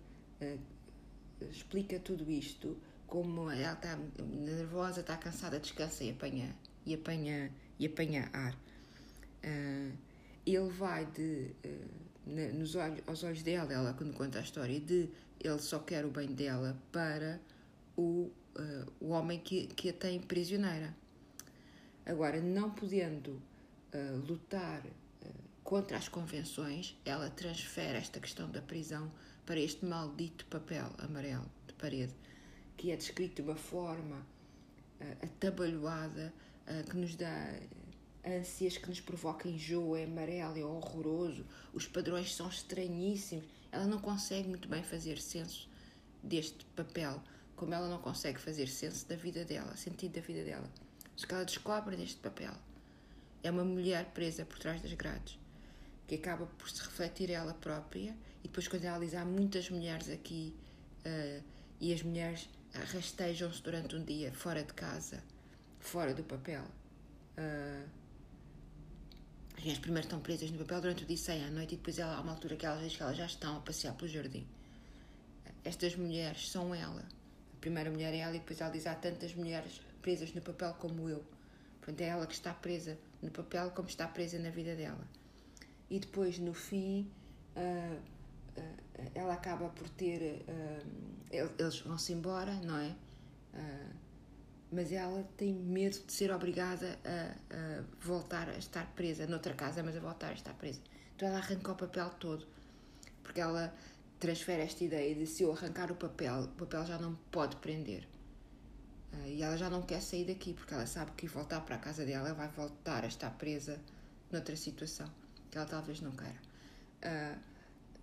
explica tudo isto como ela está nervosa, está cansada, descansa e apanha, e apanha, e apanha ar. Uh, ele vai de, uh, nos olhos, aos olhos dela, ela quando conta a história, de ele só quer o bem dela para o, uh, o homem que, que a tem prisioneira. Agora, não podendo lutar contra as convenções, ela transfere esta questão da prisão para este maldito papel amarelo de parede que é descrito de uma forma uh, atabalhoada, uh, que nos dá ânsias, que nos provoca enjoo, é amarelo, é horroroso, os padrões são estranhíssimos. Ela não consegue muito bem fazer senso deste papel, como ela não consegue fazer senso da vida dela, sentido da vida dela. O que ela descobre neste papel é uma mulher presa por trás das grades, que acaba por se refletir ela própria, e depois, quando ela diz há muitas mulheres aqui, uh, e as mulheres rastejam-se durante um dia fora de casa, fora do papel. Uh, as primeiro estão presas no papel durante o dia e à noite e depois ela, há uma altura que elas que elas já estão a passear pelo jardim. Estas mulheres são ela. A primeira mulher é ela e depois ela diz há tantas mulheres presas no papel como eu. Portanto, é ela que está presa no papel como está presa na vida dela. E depois, no fim, uh, ela acaba por ter eles vão-se embora, não é? Uh, mas ela tem medo de ser obrigada a, a, voltar a estar presa noutra casa, mas a voltar a estar presa. Então ela arranca o papel todo porque ela transfere esta ideia de se eu arrancar o papel, o papel já não me pode prender. E ela já não quer sair daqui, porque ela sabe que voltar para a casa dela vai voltar a estar presa noutra situação, que ela talvez não queira.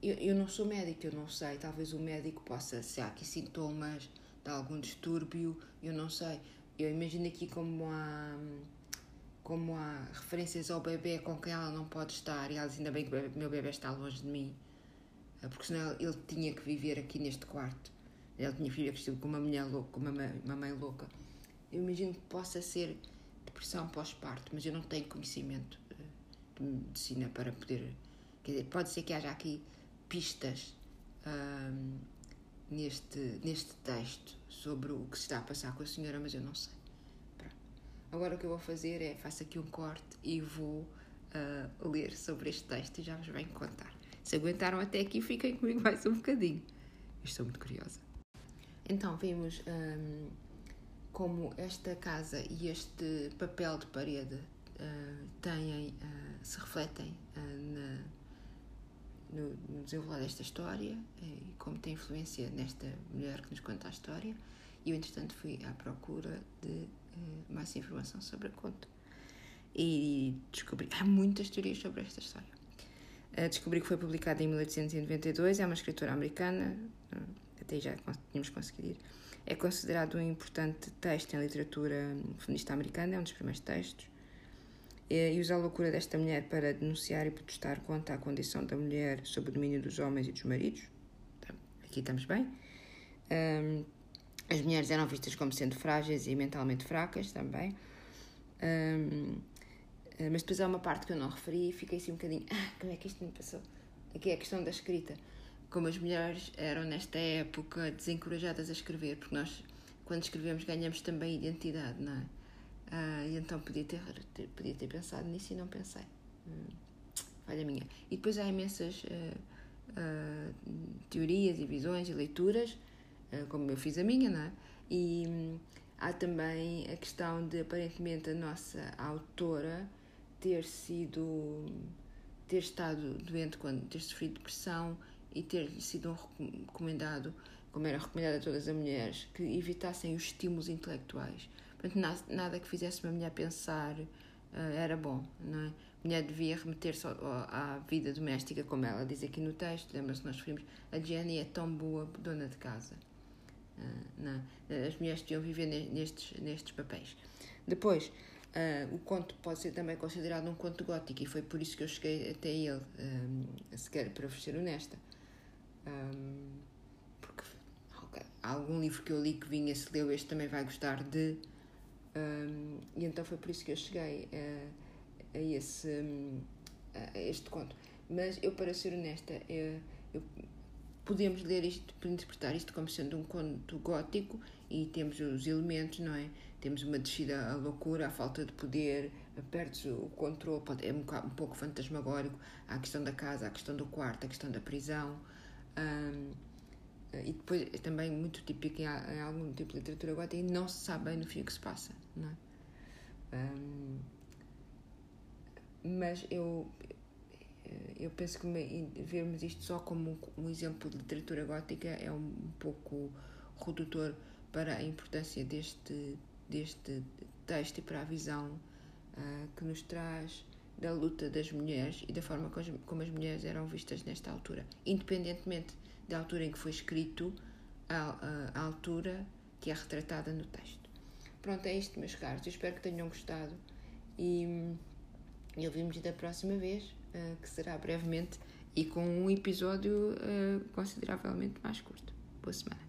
Eu, eu não sou médica, eu não sei, talvez o médico possa, se há aqui sintomas de algum distúrbio, eu não sei. Eu imagino aqui como há, como há referências ao bebê com quem ela não pode estar, e ela diz, ainda bem que o meu bebê está longe de mim, ah, porque senão ele, tinha que viver aqui neste quarto. Ele tinha que viver vestido com uma mulher louca, com uma, uma mãe louca. Eu imagino que possa ser depressão pós-parto, mas eu não tenho conhecimento ah, de medicina para poder. Quer dizer, pode ser que haja aqui pistas neste, neste texto sobre o que se está a passar com a senhora, mas eu não sei. Pronto. Agora o que eu vou fazer é faço aqui um corte e vou uh, ler sobre este texto e já vos venho contar. Se aguentaram até aqui, fiquem comigo mais um bocadinho. Estou muito curiosa. Então, vimos como esta casa e este papel de parede uh, têm, uh, se refletem na no, no desenrolar desta história e como tem influência nesta mulher que nos conta a história. E eu, entretanto, fui à procura de uh, mais informação sobre a conta. E descobri. Há muitas teorias sobre esta história. Uh, descobri que foi publicada em 1892, é uma escritora americana, até já tínhamos conseguido ir. É considerado um importante texto em literatura feminista americana, é um dos primeiros textos e usa a loucura desta mulher para denunciar e protestar contra a condição da mulher sob o domínio dos homens e dos maridos. Então, aqui estamos bem. Um, as mulheres eram vistas como sendo frágeis e mentalmente fracas também. Um, mas depois há uma parte que eu não referi e fiquei assim um bocadinho. Ah, como é que isto me passou? Aqui é a questão da escrita. Como as mulheres eram nesta época desencorajadas a escrever, porque nós, quando escrevemos, ganhamos também identidade, não é? Ah, então podia ter, ter, podia ter pensado nisso e não pensei. Hum, falha minha. E depois há imensas uh, uh, teorias e visões e leituras, uh, como eu fiz a minha, não é? E um, há também a questão de aparentemente a nossa autora ter sido ter estado doente quando ter sofrido depressão e ter sido recomendado, como era recomendado a todas as mulheres, que evitassem os estímulos intelectuais Portanto, nada que fizesse uma mulher pensar uh, era bom, não é? A mulher devia remeter-se à vida doméstica, como ela diz aqui no texto. Lembra-se, nós referimos, a Jenny é tão boa dona de casa. Uh? As mulheres deviam viver nestes, nestes papéis. Depois, uh, o conto pode ser também considerado um conto gótico e foi por isso que eu cheguei até ele, um, sequer para vos ser honesta. Um, porque okay, há algum livro que eu li que vinha, se leu este também vai gostar de um, e então foi por isso que eu cheguei a, a esse, a este conto. Mas eu, para ser honesta, eu, eu, podemos ler isto, interpretar isto como sendo um conto gótico e temos os elementos, não é? Temos uma descida à loucura, à falta de poder, perde o controle, pode, é um, um, pouco fantasmagórico. Há a questão da casa, a questão do quarto, a questão da prisão. Um, e depois é também muito típico em, em, algum tipo de literatura gótica e não se sabe bem no fim o que se passa, não é? Um, mas eu eu penso que vermos isto só como um exemplo de literatura gótica é um pouco redutor para a importância deste deste texto e para a visão uh, que nos traz da luta das mulheres e da forma como as, como as mulheres eram vistas nesta altura, independentemente da altura em que foi escrito à, altura que é retratada no texto. Pronto, é isto, meus caros. Eu espero que tenham gostado e, e ouvimos da próxima vez, uh, que será brevemente e com um episódio uh, consideravelmente mais curto. Boa semana.